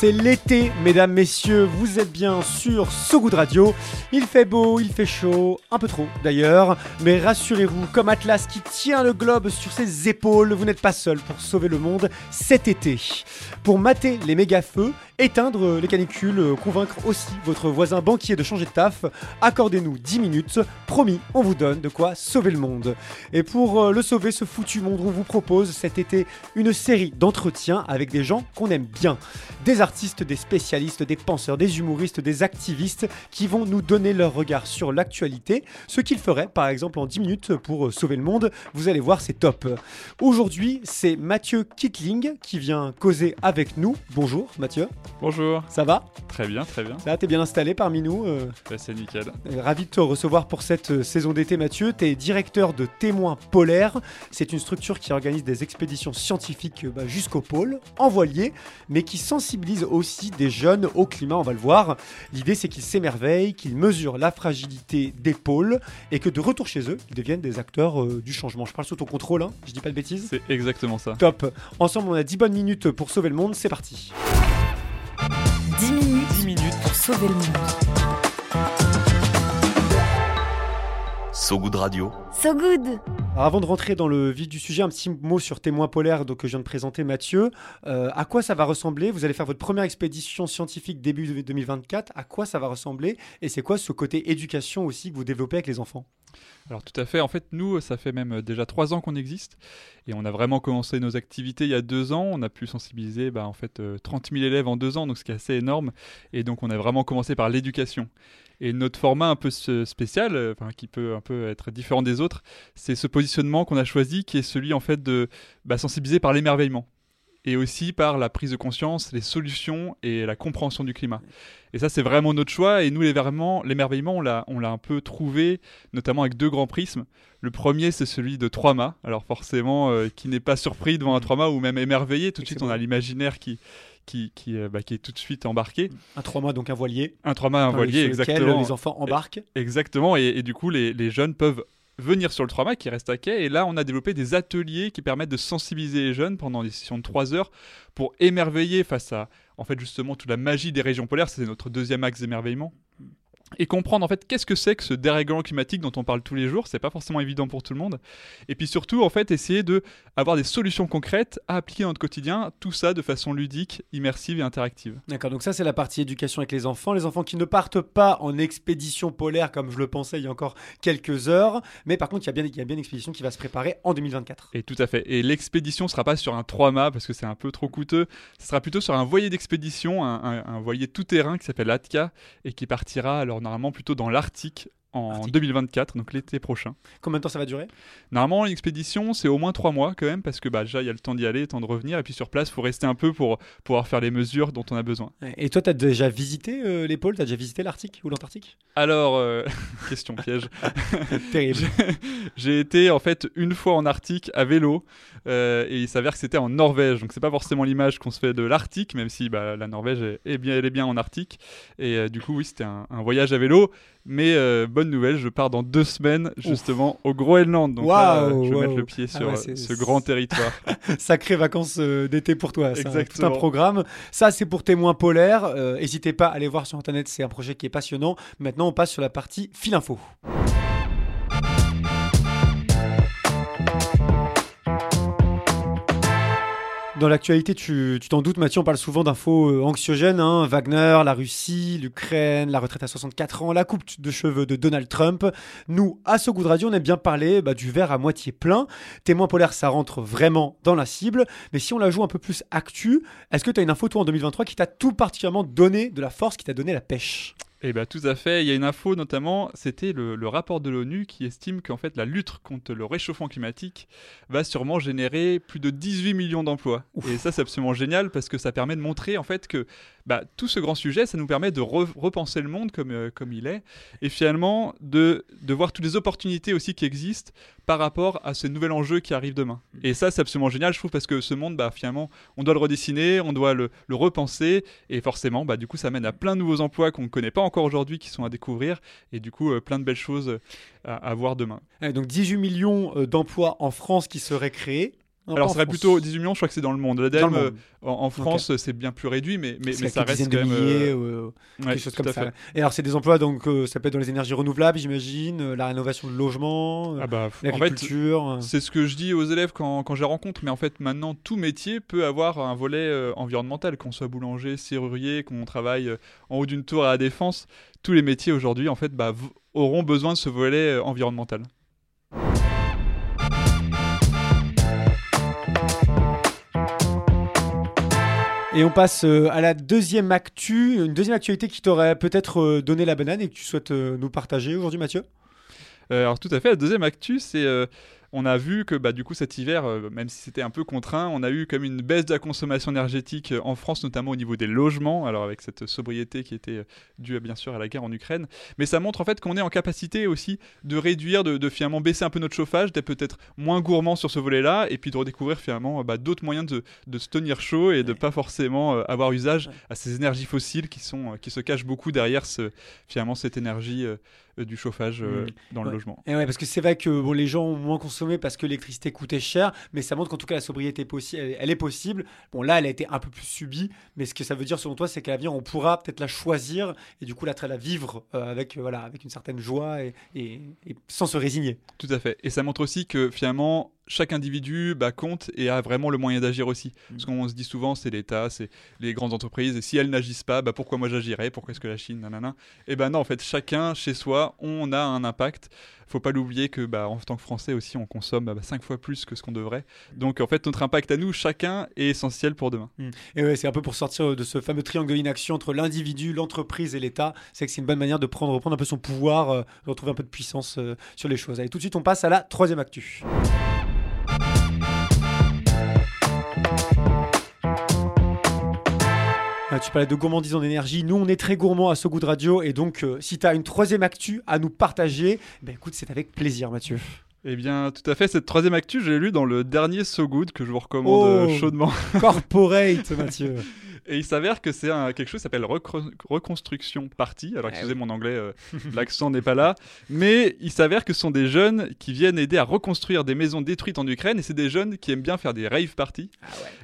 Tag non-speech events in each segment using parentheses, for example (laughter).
C'est l'été, mesdames, messieurs, vous êtes bien sur So Good Radio. Il fait beau, il fait chaud, un peu trop d'ailleurs, mais rassurez-vous, comme Atlas qui tient le globe sur ses épaules, vous n'êtes pas seul pour sauver le monde cet été. Pour mater les méga feux, éteindre les canicules, convaincre aussi votre voisin banquier de changer de taf, accordez-nous 10 minutes, promis, on vous donne de quoi sauver le monde. Et pour euh, le sauver, ce foutu monde, on vous propose cet été une série d'entretiens avec des gens qu'on aime bien. Artistes, des spécialistes, des penseurs, des humoristes, des activistes qui vont nous donner leur regard sur l'actualité, ce qu'ils feraient par exemple en 10 minutes pour euh, sauver le monde. Vous allez voir, c'est top. Aujourd'hui, c'est Mathieu Kittling qui vient causer avec nous. Bonjour Mathieu. Bonjour. Ça va? Très bien, très bien. Ça va, t'es bien installé parmi nous euh, c'est nickel. euh, Ravi de te recevoir pour cette saison d'été, Mathieu. Tu es directeur de Témoins Polaires. C'est une structure qui organise des expéditions scientifiques bah, jusqu'au pôle, en voilier, mais qui sensibilise aussi des jeunes au climat, on va le voir. L'idée, c'est qu'ils s'émerveillent, qu'ils mesurent la fragilité des pôles et que de retour chez eux, ils deviennent des acteurs euh, du changement. Je parle sous ton contrôle, hein je dis pas de bêtises C'est exactement ça. Top. Ensemble, on a 10 bonnes minutes pour sauver le monde. C'est parti. 10 minutes, 10 minutes pour sauver le monde. So Good Radio. So Good Alors avant de rentrer dans le vif du sujet, un petit mot sur Témoins polaires donc, que je viens de présenter Mathieu. Euh, à quoi ça va ressembler? Vous allez faire votre première expédition scientifique début de 2024. À quoi ça va ressembler? Et c'est quoi ce côté éducation aussi que vous développez avec les enfants? Alors tout à fait. En fait, nous, ça fait même déjà trois ans qu'on existe et on a vraiment commencé nos activités il y a deux ans. On a pu sensibiliser bah, en fait euh, 30 000 élèves en deux ans, donc ce qui est assez énorme. Et donc on a vraiment commencé par l'éducation. Et notre format un peu spécial, euh, enfin, qui peut un peu être différent des autres, c'est ce positionnement qu'on a choisi, qui est celui en fait de bah, sensibiliser par l'émerveillement et aussi par la prise de conscience, les solutions et la compréhension du climat. Et ça, c'est vraiment notre choix. Et nous, l'émerveillement, l'émerveillement, on l'a, on l'a un peu trouvé, notamment avec deux grands prismes. Le premier, c'est celui de trois mâts. Alors forcément, euh, qui n'est pas surpris devant un trois mâts ou même émerveillé. Tout de suite, on a l'imaginaire qui, qui, qui, euh, bah, qui est tout de suite embarqué. Un trois mois, donc un voilier. Un trois mâts, un voilier, exactement. Les enfants embarquent. Exactement, et, et du coup, les, les jeunes peuvent venir sur le 3 mâts qui reste à quai. Et là, on a développé des ateliers qui permettent de sensibiliser les jeunes pendant des sessions de 3 heures pour émerveiller face à, en fait, justement, toute la magie des régions polaires. C'est notre deuxième axe d'émerveillement. Et comprendre en fait qu'est-ce que c'est que ce dérèglement climatique dont on parle tous les jours, c'est pas forcément évident pour tout le monde. Et puis surtout en fait essayer de avoir des solutions concrètes à appliquer dans notre quotidien, tout ça de façon ludique, immersive et interactive. D'accord, donc ça c'est la partie éducation avec les enfants. Les enfants qui ne partent pas en expédition polaire comme je le pensais il y a encore quelques heures. Mais par contre, il y a bien, il y a bien une expédition qui va se préparer en 2024. Et tout à fait. Et l'expédition sera pas sur un 3 mâts parce que c'est un peu trop coûteux. Ce sera plutôt sur un voilier d'expédition, un, un- un voilier tout-terrain qui s'appelle Atka et qui partira alors normalement plutôt dans l'Arctique en Arctique. 2024, donc l'été prochain. Combien de temps ça va durer? Normalement, l'expédition, c'est au moins 3 mois quand même parce que bah, déjà, il y a le temps d'y aller, le temps de revenir. Et puis sur place, il faut rester un peu pour pouvoir faire les mesures dont on a besoin. Et toi, tu as déjà visité euh, les pôles Tu as déjà visité l'Arctique ou l'Antarctique? Alors, euh, (laughs) question piège. (laughs) Terrible. J'ai été en fait une fois en Arctique à vélo euh, et il s'avère que c'était en Norvège. Donc c'est pas forcément l'image qu'on se fait de l'Arctique, même si bah, la Norvège est, bien, elle est bien en Arctique. Et euh, du coup, oui, c'était un, un voyage à vélo. Mais euh, bonne nouvelle, je pars dans deux semaines justement au Groenland. Donc là, je vais mettre le pied Ah sur ouais, euh, ce grand territoire. (laughs) Sacrées vacances euh, d'été pour toi. C'est un- tout un programme. Ça, c'est pour témoins polaires. N'hésitez pas à aller voir sur Internet. C'est un projet qui est passionnant. Maintenant, on passe sur la partie fil info. Dans l'actualité, tu t'en doutes, Mathieu, on parle souvent d'infos euh, anxiogènes. hein. Wagner, la Russie, l'Ukraine, la retraite à 64 ans, la coupe de cheveux de Donald Trump. Nous, à ce goût de radio, on aime bien parler bah, du verre à moitié plein. Témoin polaire, ça rentre vraiment dans la cible. Mais si on la joue un peu plus actu, est-ce que tu as une info, toi, en 2023, qui t'a tout particulièrement donné de la force, qui t'a donné la pêche? Eh bien, tout à fait. Il y a une info, notamment, c'était le, le rapport de l'ONU qui estime qu'en fait, la lutte contre le réchauffement climatique va sûrement générer plus de 18 millions d'emplois. Et ça, c'est absolument génial parce que ça permet de montrer, en fait, que bah, tout ce grand sujet, ça nous permet de re- repenser le monde comme, euh, comme il est et finalement de, de voir toutes les opportunités aussi qui existent par rapport à ce nouvel enjeu qui arrive demain. Et ça, c'est absolument génial, je trouve, parce que ce monde, bah, finalement, on doit le redessiner, on doit le, le repenser, et forcément, bah, du coup, ça mène à plein de nouveaux emplois qu'on ne connaît pas encore aujourd'hui, qui sont à découvrir, et du coup, euh, plein de belles choses à, à voir demain. Donc 18 millions euh, d'emplois en France qui seraient créés. Non, Alors, en serait plutôt 18 millions, je crois que c'est dans le monde. L'ADEME, le euh, en, en France, c'est bien plus réduit, mais, mais, ça reste quand même. milliers, euh, euh, ouais, quelque chose comme ça. fait. Et alors, c'est des emplois, donc euh, ça peut être dans les énergies renouvelables, j'imagine, la rénovation de logements, Ah bah, en fait. C'est ce que je dis aux élèves quand, quand je les rencontre, mais en fait maintenant tout métier peut avoir un volet environnemental, qu'on soit boulanger, serrurier, qu'on travaille en haut d'une tour à la défense, tous les métiers aujourd'hui en fait bah, auront besoin de ce volet environnemental. Et on passe euh, à la deuxième actu, une deuxième actualité qui t'aurait peut-être euh, donné la banane et que tu souhaites euh, nous partager aujourd'hui, Mathieu? Alors tout à fait, la deuxième actu, c'est on a vu que bah, du coup cet hiver, euh, même si c'était un peu contraint, on a eu comme une baisse de la consommation énergétique euh, en France, notamment au niveau des logements, alors avec cette sobriété qui était euh, due bien sûr à la guerre en Ukraine. Mais ça montre en fait qu'on est en capacité aussi de réduire, de, de finalement baisser un peu notre chauffage, d'être peut-être moins gourmand sur ce volet-là, et puis de redécouvrir finalement bah, d'autres moyens de, de se tenir chaud et de pas forcément euh, avoir usage à ces énergies fossiles qui, sont, qui se cachent beaucoup derrière ce, finalement cette énergie euh, du chauffage euh, Mm. dans le Ouais. logement. Et ouais, parce que c'est vrai que bon, les gens ont moins consommé parce que l'électricité coûtait cher, mais ça montre qu'en tout cas la sobriété est possi- elle, elle est possible. Bon, là, elle a été un peu plus subie, mais ce que ça veut dire selon toi, c'est qu'à l'avenir, on pourra peut-être la choisir et du coup la, la vivre euh, avec, euh, voilà, avec une certaine joie et, et- et sans se résigner. Tout à fait. Et ça montre aussi que finalement, chaque individu bah, compte et a vraiment le moyen d'agir aussi. Parce qu'on se dit souvent, c'est l'État, c'est les grandes entreprises, et si elles n'agissent pas, bah, pourquoi moi j'agirais? Pourquoi est-ce que la Chine Nanana? Et ben non, en fait, chacun chez soi, on a un impact. Faut pas l'oublier que bah, en tant que Français aussi, on consomme bah, cinq fois plus que ce qu'on devrait. Donc en fait, notre impact à nous, chacun, est essentiel pour demain. Et ouais, c'est un peu pour sortir de ce fameux triangle de l'inaction entre l'individu, l'entreprise et l'État. C'est que c'est une bonne manière de prendre, reprendre un peu son pouvoir, euh, de retrouver un peu de puissance euh, sur les choses. Allez, tout de suite, on passe à la troisième actu. Tu parlais de gourmandise en énergie. Nous, on est très gourmands à goût de radio. Et donc, euh, si tu as une troisième actu à nous partager, ben écoute, c'est avec plaisir, Mathieu. Eh bien, tout à fait. Cette troisième actu, je l'ai lu dans le dernier So Good que je vous recommande Oh. euh, chaudement. Corporate, Mathieu. (laughs) Et il s'avère que c'est quelque chose qui s'appelle recro- reconstruction party. Alors, Ah excusez mon anglais, euh, (laughs) l'accent n'est pas là. Mais il s'avère que ce sont des jeunes qui viennent aider à reconstruire des maisons détruites en Ukraine. Et c'est des jeunes qui aiment bien faire des rave parties.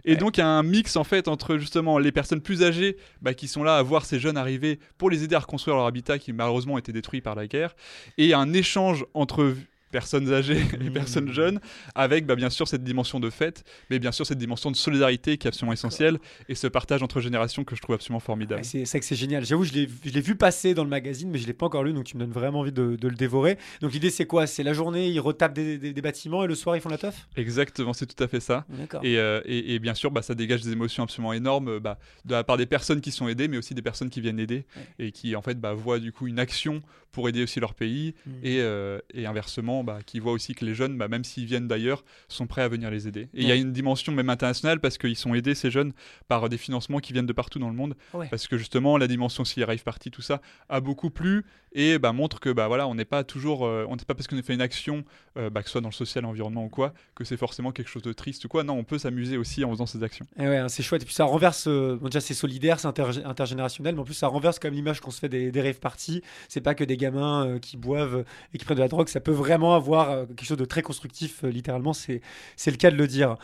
Et donc, il y a un mix en fait entre justement les personnes plus âgées bah, qui sont là à voir ces jeunes arriver pour les aider à reconstruire leur habitat qui malheureusement a été détruit par la guerre. Et un échange entre personnes âgées (laughs) et Mmh. personnes jeunes, avec bah, bien sûr cette dimension de fête, mais bien sûr cette dimension de solidarité qui est absolument essentielle, et ce partage entre générations que je trouve absolument formidable. Ouais, c'est c'est que c'est génial. J'avoue, je l'ai vu passer dans le magazine, mais je l'ai pas encore lu, donc tu me donnes vraiment envie de, de le dévorer. Donc l'idée, c'est quoi? C'est la journée, ils retapent des, des- des bâtiments et le soir, ils font la teuf? Exactement, c'est tout à fait ça. Et, euh, et- et bien sûr, bah, ça dégage des émotions absolument énormes bah, de la part des personnes qui sont aidées, mais aussi des personnes qui viennent aider et qui en fait bah, voient du coup une action pour aider aussi leur pays Mm. et, euh, et inversement, bah, qui voient aussi que les jeunes, bah, même s'ils viennent d'ailleurs, sont prêts à venir les aider. Et il y a une dimension même internationale parce qu'ils sont aidés ces jeunes par des financements qui viennent de partout dans le monde, Ouais. parce que justement la dimension s'il rave party, tout ça a beaucoup plu et bah, montre que bah voilà, on n'est pas toujours, euh, on n'est pas parce qu'on a fait une action, euh, bah, que ce soit dans le social, l'environnement ou quoi, que c'est forcément quelque chose de triste ou quoi. Non, on peut s'amuser aussi en faisant ces actions. Et ouais, hein, c'est chouette. Et puis ça renverse. bon, déjà, c'est solidaire, c'est intergé- intergénérationnel, mais en plus, ça renverse quand même l'image qu'on se fait des, des rave parties. C'est pas que des gamins euh, qui boivent et qui prennent de la drogue. Ça peut vraiment avoir euh, quelque chose de très constructif, euh, littéralement. C'est c'est le cas de le dire.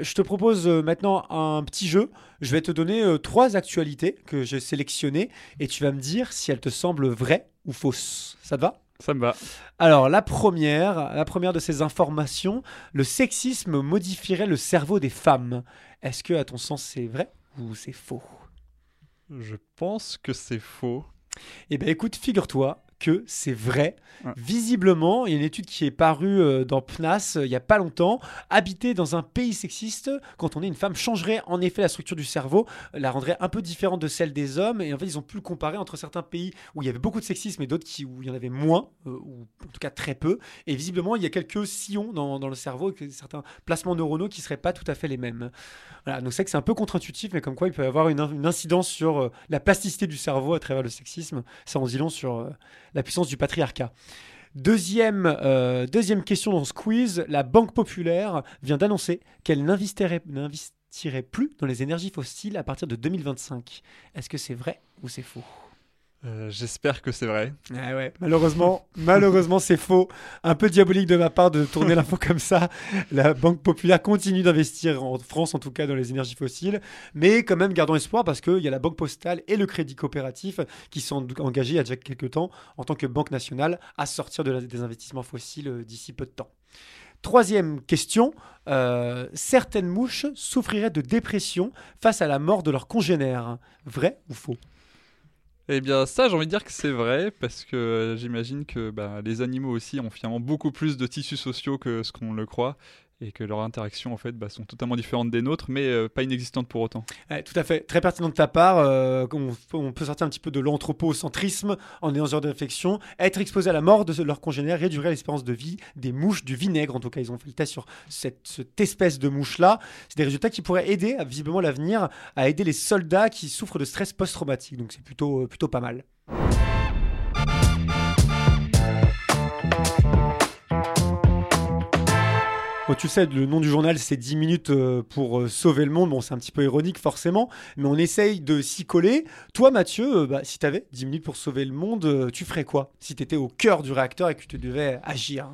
Je te propose maintenant un petit jeu. Je vais te donner trois actualités que j'ai sélectionnées et tu vas me dire si elles te semblent vraies ou fausses. Ça te va? Ça me va. alors, la première, la première de ces informations, le sexisme modifierait le cerveau des femmes. Est-ce que, à ton sens, c'est vrai ou c'est faux? Je pense que c'est faux. Eh bien, écoute, figure-toi que c'est vrai. Ouais. Visiblement, il y a une étude qui est parue euh, dans PNAS euh, il y a pas longtemps. Habiter dans un pays sexiste, quand on est une femme, changerait en effet la structure du cerveau, euh, la rendrait un peu différente de celle des hommes. Et en fait, ils ont pu le comparer entre certains pays où il y avait beaucoup de sexisme et d'autres où il y en avait moins, euh, ou en tout cas très peu. Et visiblement, il y a quelques sillons dans, dans le cerveau, certains placements neuronaux qui seraient pas tout à fait les mêmes. Voilà, donc c'est que c'est un peu contre-intuitif, mais comme quoi il peut y avoir une, une incidence sur la plasticité du cerveau à travers le sexisme. Ça en dit long sur la puissance du patriarcat. Deuxième, euh, deuxième question dans ce quiz, la Banque Populaire vient d'annoncer qu'elle n'investirait n'investirait plus dans les énergies fossiles à partir de 2025. Est-ce que c'est vrai ou c'est faux? Euh, J'espère que c'est vrai. Ah malheureusement, (laughs) malheureusement c'est faux. Un peu diabolique de ma part de tourner l'info (laughs) comme ça. La Banque Populaire continue d'investir en France, en tout cas dans les énergies fossiles, mais quand même gardons espoir parce qu'il y a la Banque Postale et le Crédit Coopératif qui sont engagés il y a déjà quelques temps en tant que Banque nationale à sortir des investissements fossiles euh, d'ici peu de temps. Troisième question, euh, certaines mouches souffriraient de dépression face à la mort de leurs congénères. Vrai ou faux? Eh bien, ça, j'ai envie de dire que c'est vrai, parce que euh, j'imagine que bah, les animaux aussi ont finalement beaucoup plus de tissus sociaux que ce qu'on le croit, et que leurs interactions, en fait, bah, sont totalement différentes des nôtres, mais euh, pas inexistantes pour autant. Ouais, tout à fait, très pertinent de ta part. euh, on, peut sortir un petit peu de l'anthropocentrisme en ayant ce genre de réflexion. Être exposé à la mort de leurs congénères réduirait l'espérance de vie des mouches du vinaigre. En tout cas, ils ont fait le test sur cette, espèce de mouche-là. C'est des résultats qui pourraient aider, visiblement l'avenir, à aider les soldats qui souffrent de stress post-traumatique. Donc c'est plutôt, euh, plutôt pas mal. Tu sais, le nom du journal, c'est 10 minutes euh, pour euh, sauver le monde. Bon, c'est un petit peu ironique, forcément, mais on essaye de s'y coller. Toi, Mathieu, euh, bah, si tu avais 10 minutes pour sauver le monde, tu ferais quoi? Si tu étais au cœur du réacteur et que tu devais agir?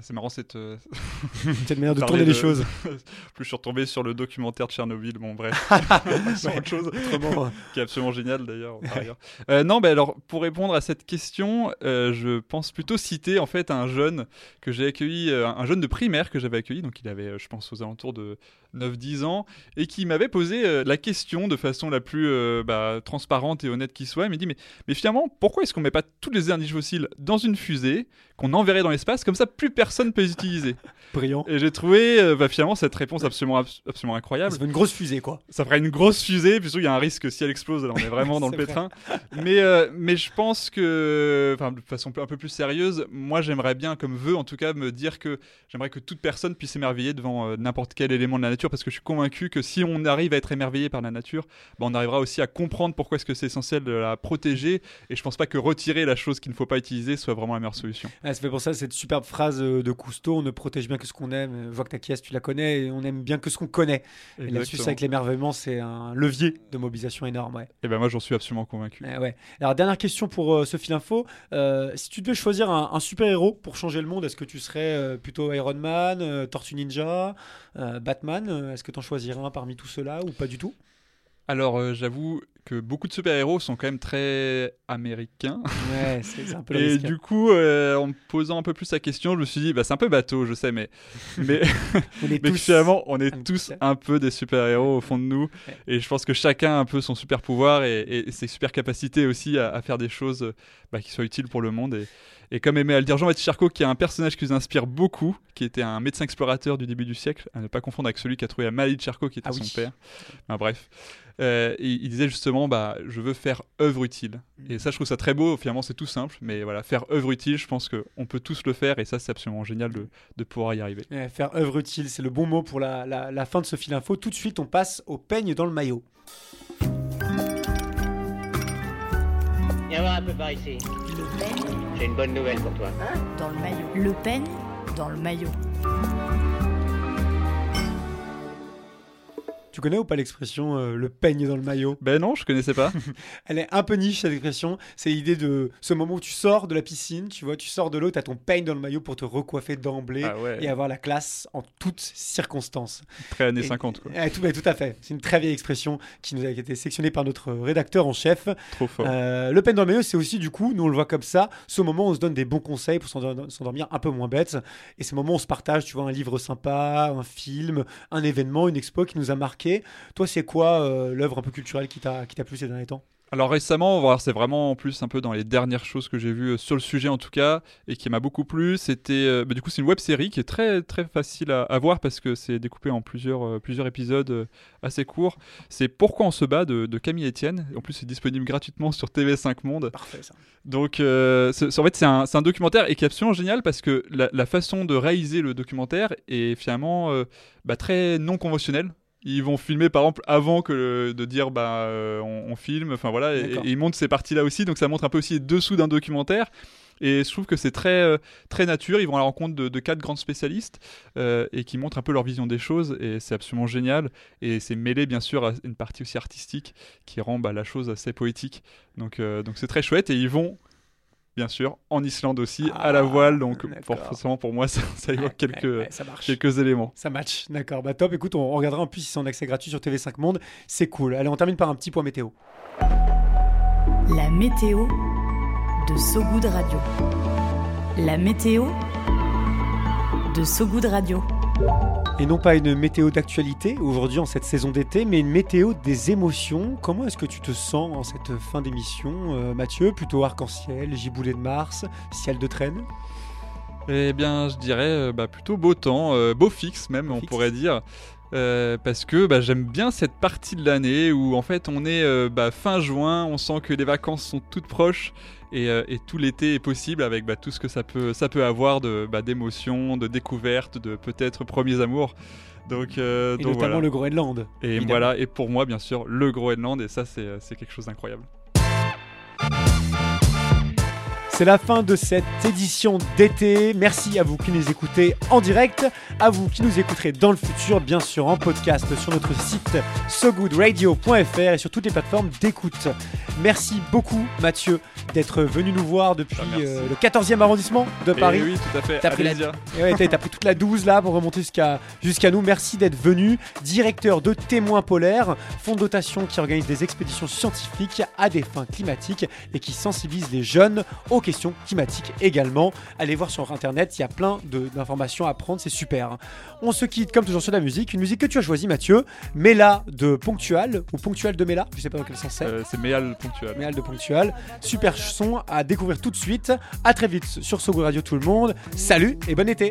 C'est marrant cette. euh, (laughs) Cette manière de tourner les choses. (laughs) Plus je suis retombé sur le documentaire de Tchernobyl, bon bref, (laughs) c'est autre chose, Autrement, qui est absolument génial d'ailleurs. Euh, non, bah alors pour répondre à cette question, euh, je pense plutôt citer en fait un jeune que j'ai accueilli, euh, un jeune de primaire que j'avais accueilli, donc il avait, je pense, aux alentours de 9-10 ans, et qui m'avait posé euh, la question de façon la plus euh, bah, transparente et honnête qui soit. Il m'a dit mais, mais finalement, pourquoi est-ce qu'on met pas tous les énergies fossiles dans une fusée qu'on enverrait dans l'espace comme ça plus personne peut les utiliser? (laughs) Brillant. Et j'ai trouvé euh, bah, finalement cette réponse absolument, abs- absolument incroyable. Ça fait une grosse fusée, quoi. Ça ferait une grosse fusée, puis surtout il y a un risque que si elle explose, là on est vraiment dans (laughs) le pétrin. Mais, euh, mais je pense que, de façon un peu plus sérieuse, moi j'aimerais bien, comme vœu en tout cas, me dire que j'aimerais que toute personne puisse s'émerveiller devant n'importe quel élément de la nature, parce que je suis convaincu que si on arrive à être émerveillé par la nature, bah, on arrivera aussi à comprendre pourquoi est-ce que c'est essentiel de la protéger, et je pense pas que retirer la chose qu'il ne faut pas utiliser soit vraiment la meilleure solution. Ouais, ça fait pour ça cette superbe phrase euh, de Cousteau on ne protège bien que ce qu'on aime. Je vois que ta caisse, tu la connais, et on aime bien que ce qu'on connaît. Et là-dessus, que l'émerveillement, c'est un levier de mobilisation énorme. Ouais. Et ben moi j'en suis absolument convaincu. Eh ouais. Alors, dernière question pour euh, ce fil info. Euh, si tu devais choisir un, un super-héros pour changer le monde, est-ce que tu serais euh, plutôt Iron Man, euh, Tortue Ninja, euh, Batman Euh, Est-ce que tu en choisirais un parmi tout cela ou pas du tout? Alors euh, j'avoue que beaucoup de super-héros sont quand même très américains. Ouais, c'est (laughs) c'est un peu le Et risque. du coup, euh, en me posant un peu plus la question, je me suis dit, bah, c'est un peu bateau, je sais, mais, (laughs) mais, On est (laughs) mais tous- finalement, on est un tous un peu des super-héros au fond de nous. Ouais. Et je pense que chacun a un peu son super-pouvoir et, et ses super-capacités aussi à, à faire des choses bah, qui soient utiles pour le monde. Et, et comme aimait à le dire Jean-Baptiste Charcot, qui est un personnage qui nous inspire beaucoup, qui était un médecin explorateur du début du siècle, à ne pas confondre avec celui qui a trouvé la maladie de Charcot, qui était Ah son oui. père. Enfin, bref. Euh, il, il disait justement, bah, je veux faire œuvre utile. Et ça, je trouve ça très beau. Finalement, c'est tout simple. Mais voilà, faire œuvre utile, je pense qu'on peut tous le faire. Et ça, c'est absolument génial de, de pouvoir y arriver. Ouais, faire œuvre utile, c'est le bon mot pour la, la- la fin de ce fil info. Tout de suite, on passe au peigne dans le maillot. Viens voir un peu par ici. Le peigne J'ai une bonne nouvelle pour toi. dans le maillot. Le peigne dans le maillot. Tu connais ou pas l'expression euh, le peigne dans le maillot? Ben non, je connaissais pas. (laughs) Elle est un peu niche cette expression. C'est l'idée de ce moment où tu sors de la piscine, tu vois, tu sors de l'eau, tu as ton peigne dans le maillot pour te recoiffer d'emblée ah ouais, et avoir la classe en toutes circonstances. très années Et- 50, quoi. Eh, tout, tout à fait. C'est une très vieille expression qui nous a été sélectionnée par notre rédacteur en chef. Trop fort. Euh, le peigne dans le maillot, c'est aussi du coup, nous on le voit comme ça, ce moment où on se donne des bons conseils pour s'endor- s'endormir un peu moins bête. Et ce moment où on se partage, tu vois, un livre sympa, un film, un événement, une expo qui nous a marqué. Toi, c'est quoi euh, l'œuvre un peu culturelle qui t'a plu ces derniers temps? Alors récemment, c'est vraiment en plus un peu dans les dernières choses que j'ai vues euh, sur le sujet en tout cas et qui m'a beaucoup plu. C'était, euh, bah, du coup, c'est une web série qui est très très facile à, à voir parce que c'est découpé en plusieurs plusieurs épisodes assez courts. C'est Pourquoi on se bat de, de Camille Etienne. En plus, c'est disponible gratuitement sur TV5 Monde. Parfait ça. Donc, euh, en fait, c'est un, documentaire et qui est absolument génial parce que la, la façon de réaliser le documentaire est finalement euh, bah, très non conventionnelle. Ils vont filmer par exemple avant que le- de dire bah euh, on, on filme, enfin voilà, et, D'accord. et ils montrent ces parties-là aussi, donc ça montre un peu aussi les dessous d'un documentaire. Et je trouve que c'est très euh, très nature. Ils vont à la rencontre de, de quatre grands spécialistes euh, et qui montrent un peu leur vision des choses et c'est absolument génial. Et c'est mêlé bien sûr à une partie aussi artistique qui rend bah, la chose assez poétique. Donc euh, donc c'est très chouette et ils vont bien sûr en Islande aussi à la Ah, voile. Donc forcément pour moi (laughs) ça, ça évoque quelques Ouais, ouais, ça marche. quelques éléments. Ça match, d'accord. Bah top, écoute, on, on regardera en plus si c'est en accès gratuit sur TV5 Monde. C'est cool. Allez, on termine par un petit point météo. La météo de So Good Radio. La météo de So Good Radio. Et non pas une météo d'actualité aujourd'hui en cette saison d'été, mais une météo des émotions. Comment est-ce que tu te sens en cette fin d'émission, euh, Mathieu? Plutôt arc-en-ciel, giboulée de Mars, ciel de traîne? Eh bien, je dirais euh, bah, plutôt beau temps, euh, beau fixe même, on fixe. pourrait dire. Euh, parce que bah, j'aime bien cette partie de l'année où en fait on est euh, bah, fin juin, on sent que les vacances sont toutes proches et, euh, et tout l'été est possible avec bah, tout ce que ça peut, ça peut avoir de, bah, d'émotions, de découvertes, de peut-être premiers amours. Donc, euh, Et donc notamment voilà. le Groenland. Et évidemment. voilà, et pour moi bien sûr le Groenland et ça c'est, euh, c'est quelque chose d'incroyable. C'est la fin de cette édition d'été. Merci à vous qui nous écoutez en direct, à vous qui nous écouterez dans le futur, bien sûr en podcast sur notre site sogoodradio.fr et sur toutes les plateformes d'écoute. Merci beaucoup Mathieu d'être venu nous voir depuis Ah, euh, le 14e arrondissement de Et Paris. oui, tout à fait. T'as pris la-. Et (laughs) ouais, pris toute la 12 là pour remonter jusqu'à jusqu'à nous. Merci d'être venu. Directeur de Témoins Polaires, fonds de dotation qui organise des expéditions scientifiques à des fins climatiques et qui sensibilise les jeunes aux questions climatiques également. Allez voir sur internet, il y a plein d'informations à prendre, c'est super. On se quitte comme toujours sur la musique. Une musique que tu as choisie, Mathieu. Mela de Ponctual ou Ponctual de Mela, je sais pas dans quel sens c'est. Euh, c'est Méal ponctuel. Méal de Ponctual. Super son à découvrir tout de suite. À très vite sur Sogo Radio tout le monde. Salut et bon été.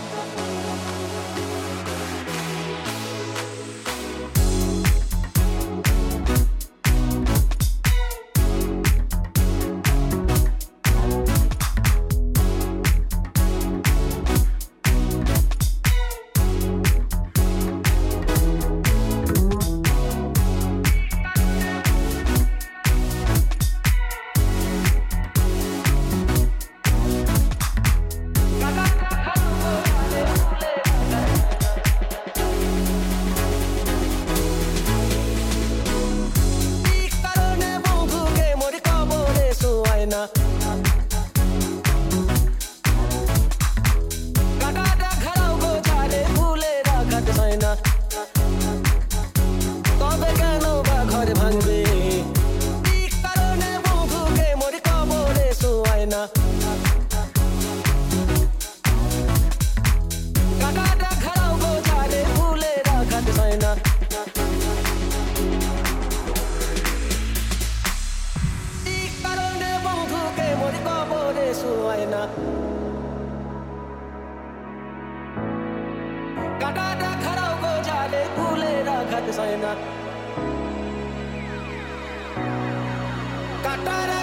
Katara